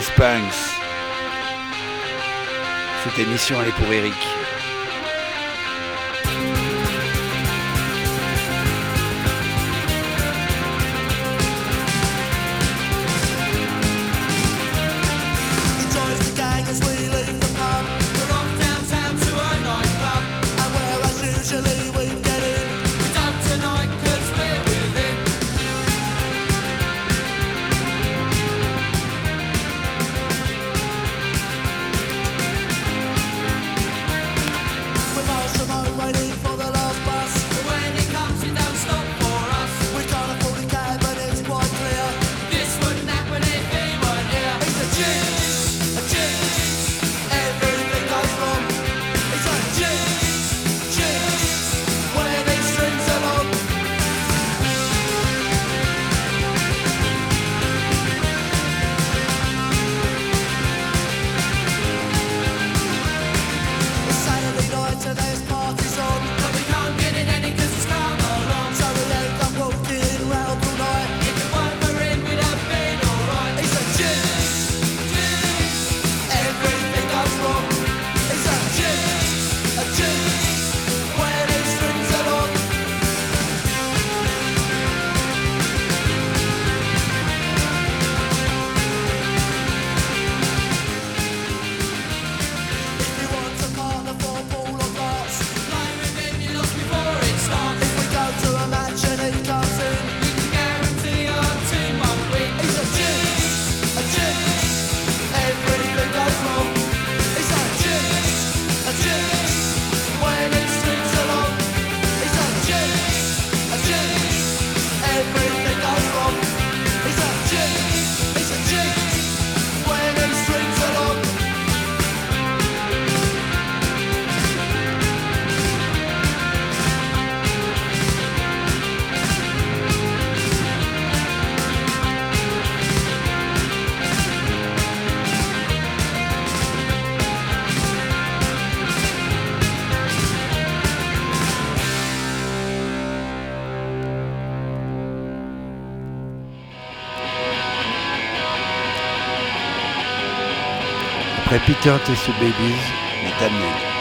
Spunks. Cette émission elle est pour Eric. Count et Babies, mais Damien.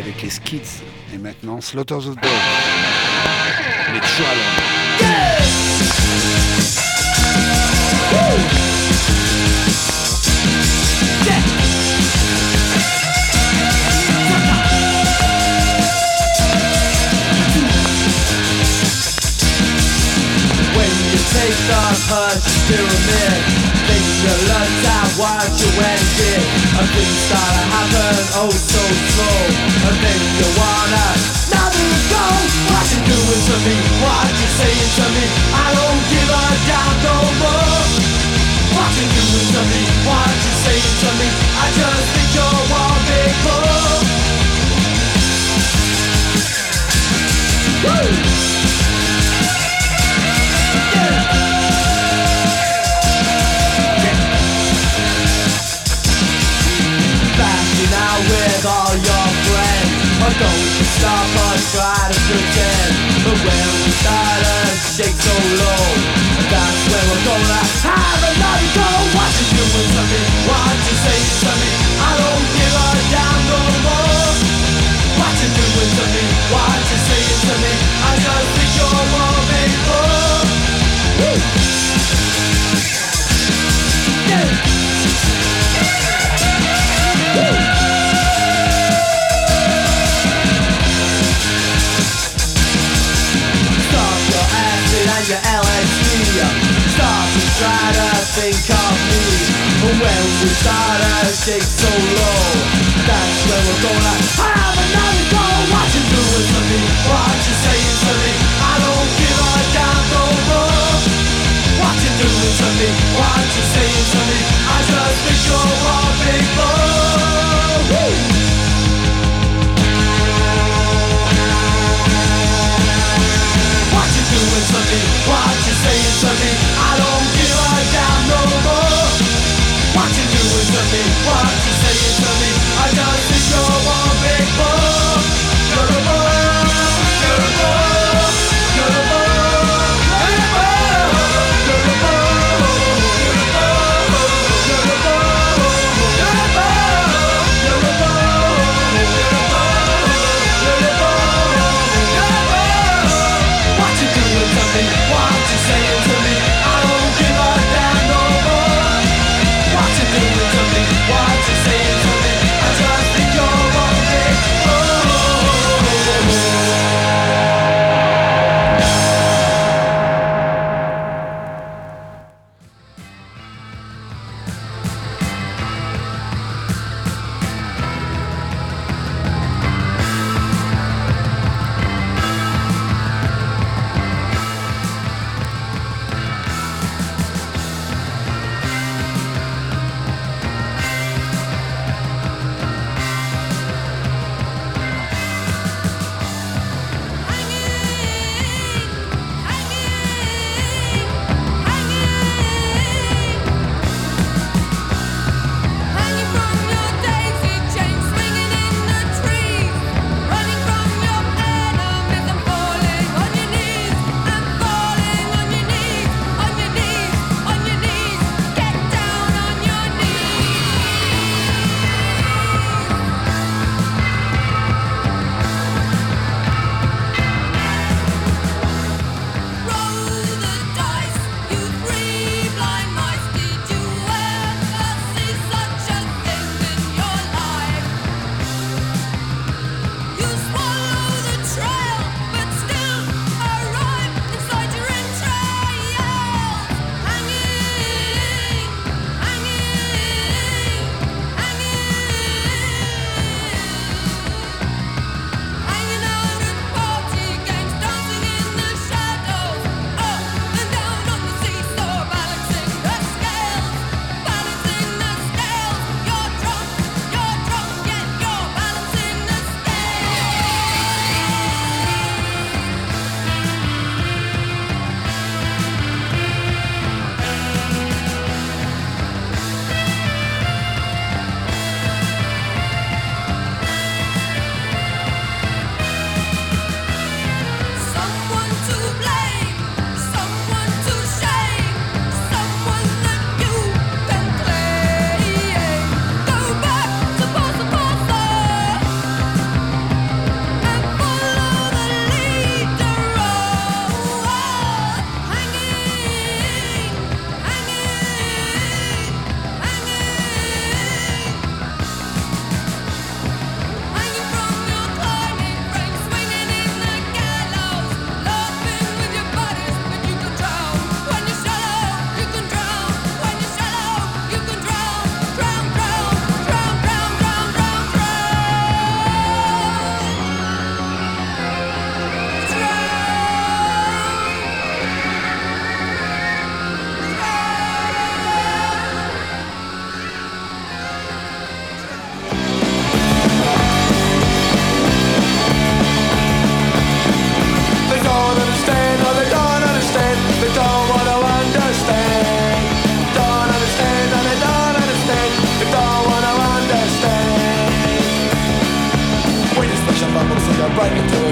Avec les Skids. Et maintenant, Slaughter the Dog. Mais toujours take the hush pyramid Think you learned out And things start to happen oh so slow. And then you wanna now go. What you doing to me, what you saying to me? I don't give a damn no more. What you doing to me, what you saying to me? I just think you're fool. Woo! Don't stop us, try to pretend But when we start to shake so low That's when we're gonna have another go What you doing to me? What you saying to me? I don't give a damn no more What you doing to me? What you saying to me? I just think you're one big fool your LSD Start to try to think of me But when we start to shake so low That's when we're gonna have another go What you doing to me? What you saying to me? I don't give a damn no more What you doing to me? What you saying to me? I just think you're a big boy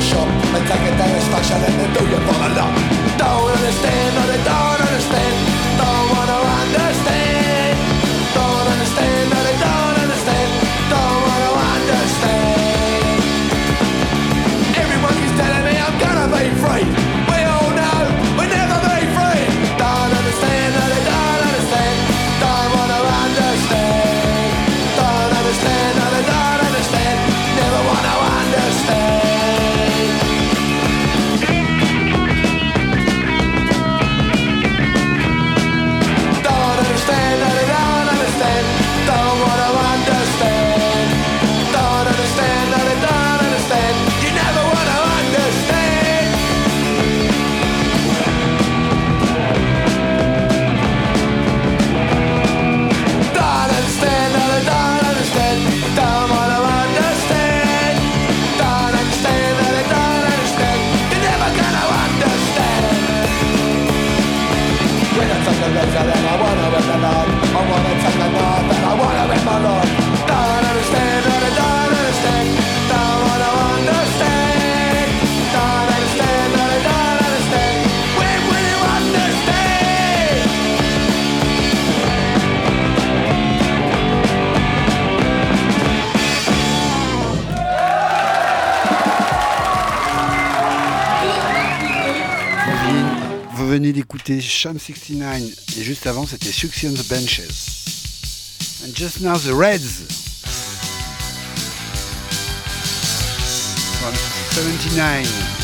shop and take a day of station in the do you fall in love? Don't understand, not. venez d'écouter Sham 69 et juste avant c'était Succion's Benches. And just now the Reds from 79.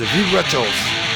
And the Vibrators.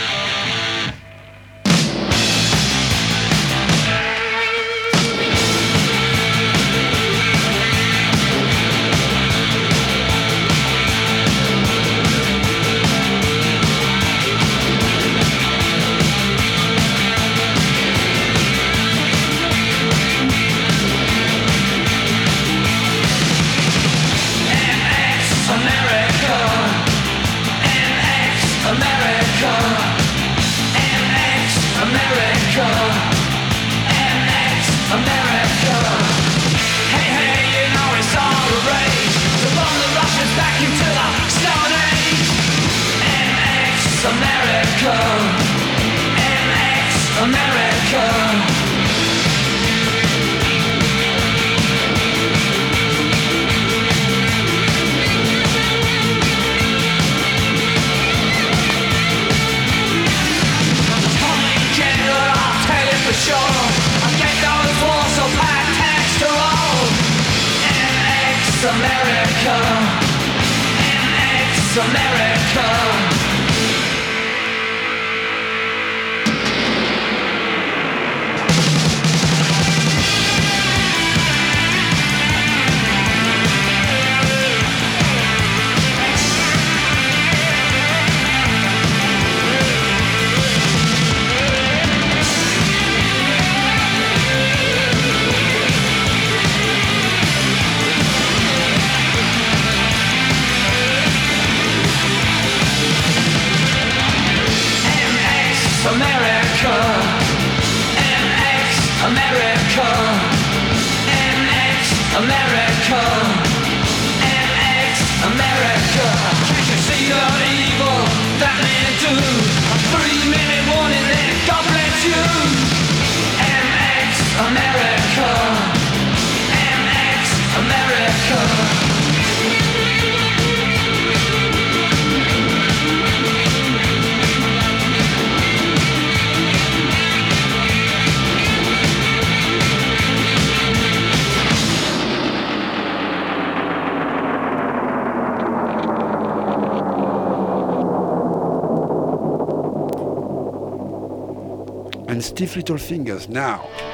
Little Fingers now.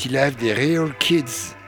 petit live des Real Kids.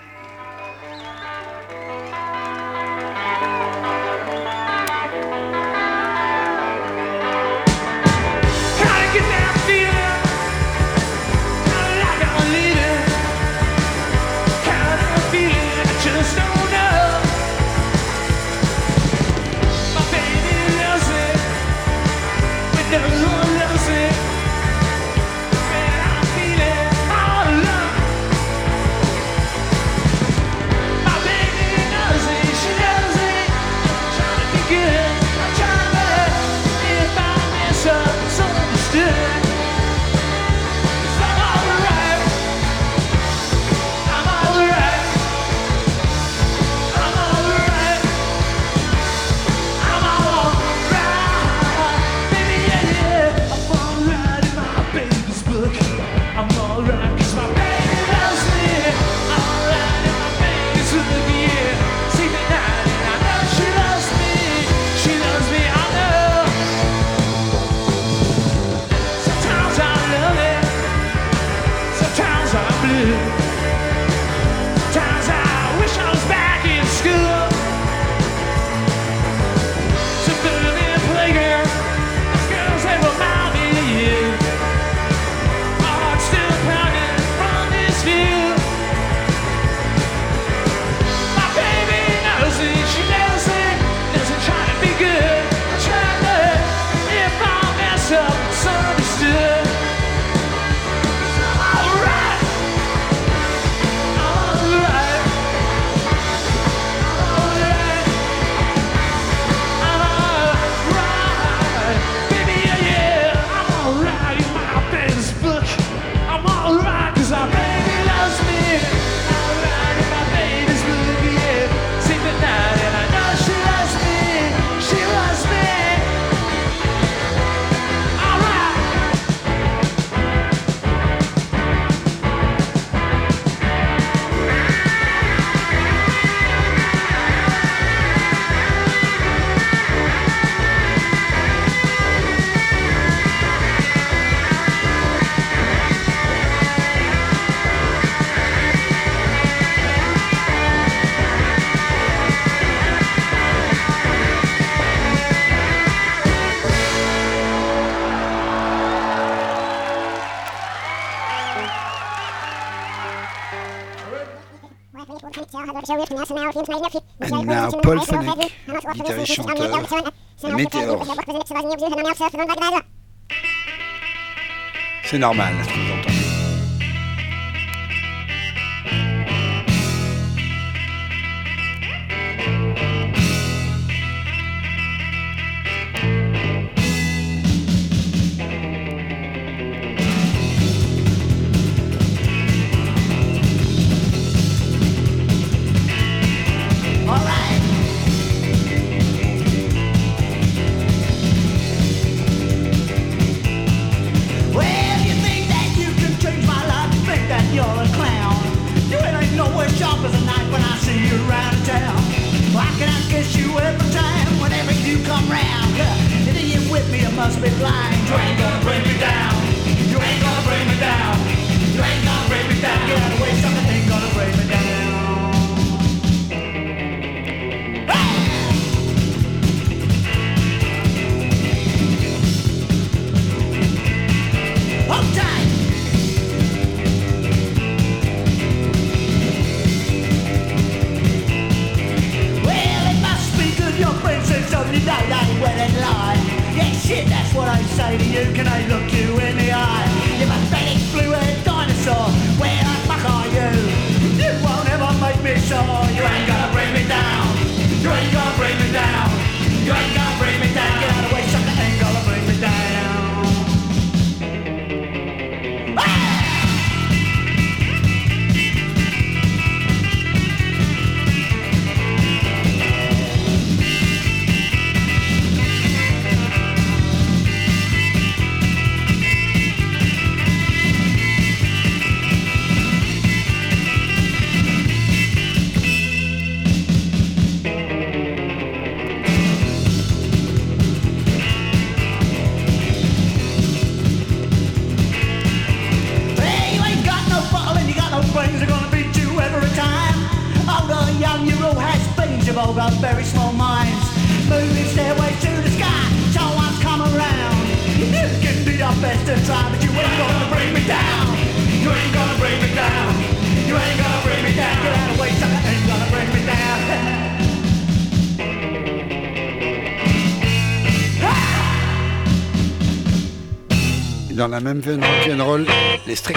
Now Paul Fenech, guitariste chanteur, Météor. C'est normal, ce que vous dans la même veine rock'n'roll, les Stray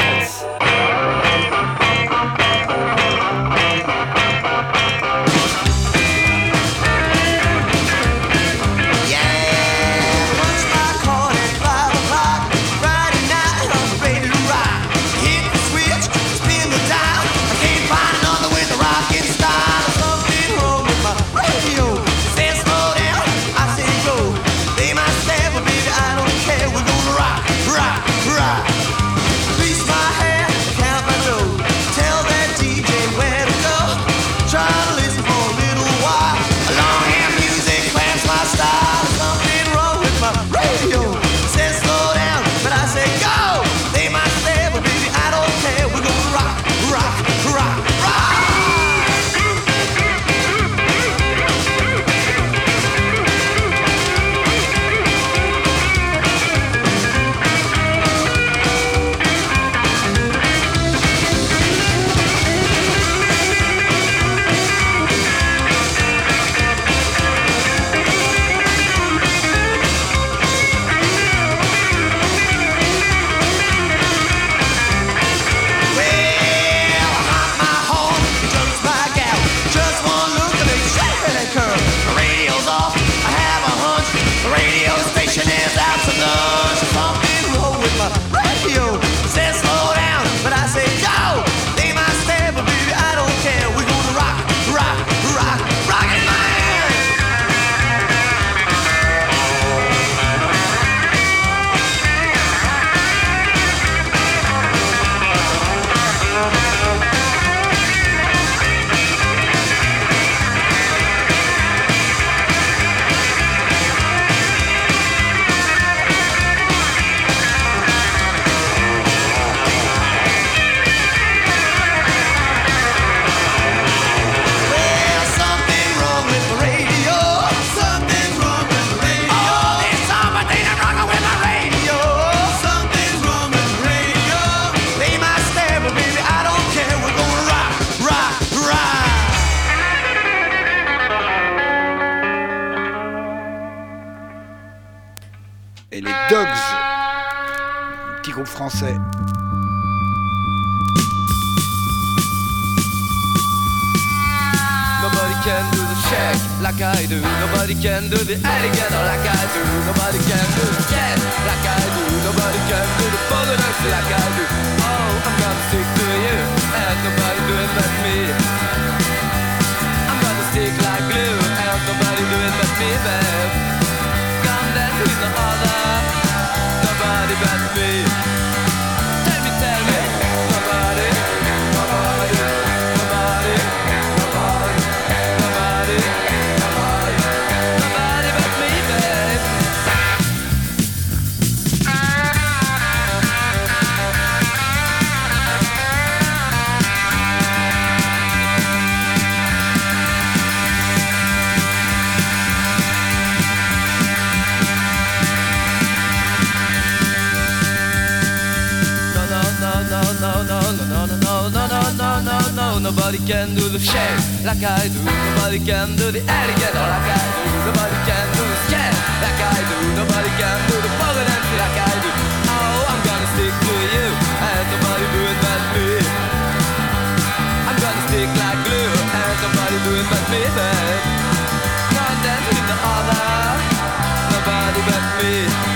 I do. Nobody can do the alligator like I do. Nobody can do the scat like I do. Nobody can do the boogie dance like I do. Oh, I'm gonna stick to you, and nobody do it but me. I'm gonna stick like glue, and nobody do it but me, babe. Can't dance with no other, nobody but me.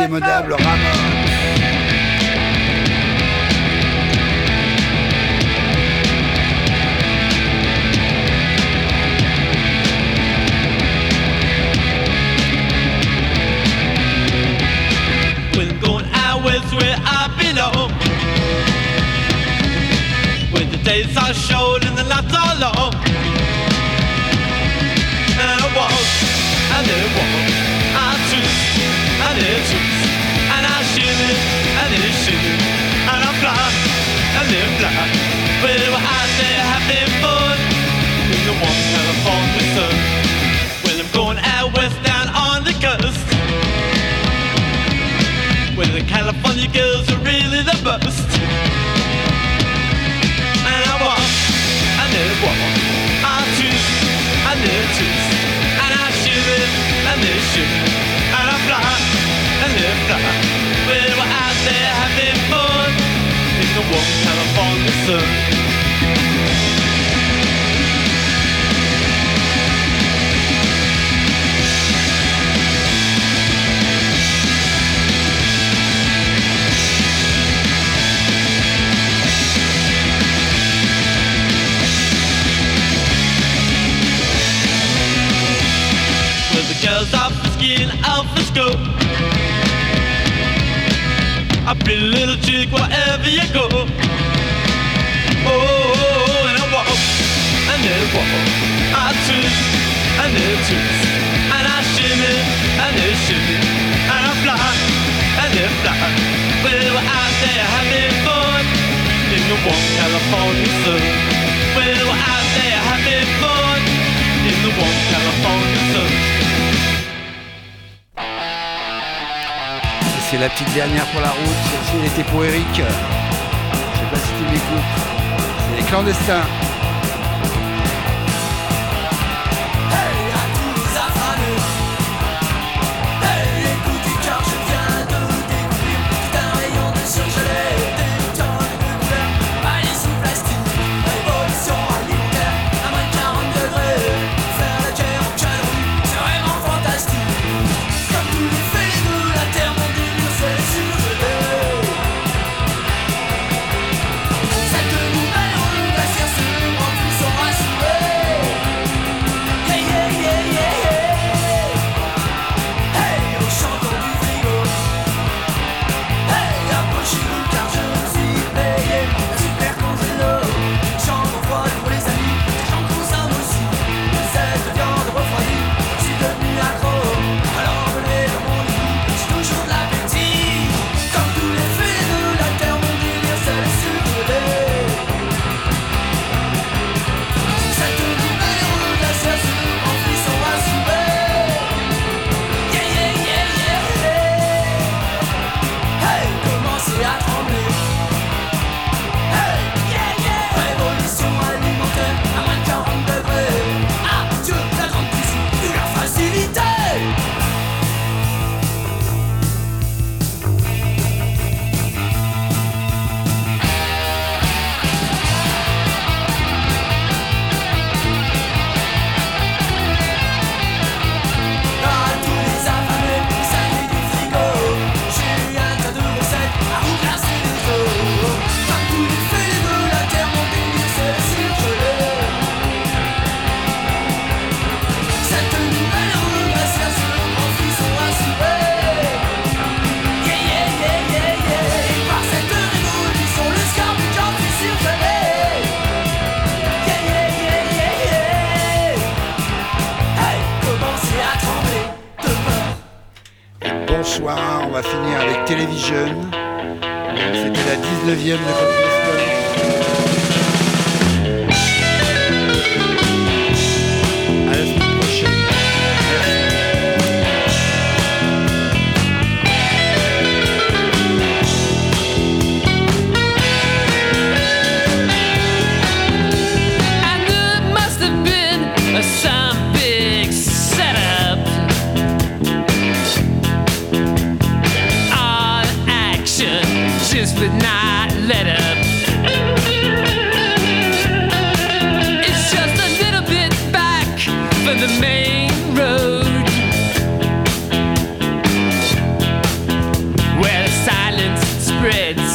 l'indémodable Ramones. where I belong. When the days are short and the nights are long. girls are really the best. And I walk, I never walk. I twist, I never twist. And I shiver, I never shoot, And I fly, I never fly. Well, we're out there having fun in the warm California sun. petite dernière pour la route, celle-ci elle était pour Eric. Je sais pas si tu m'écoutes. C'est les clandestins.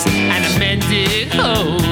and a mended hole. Oh.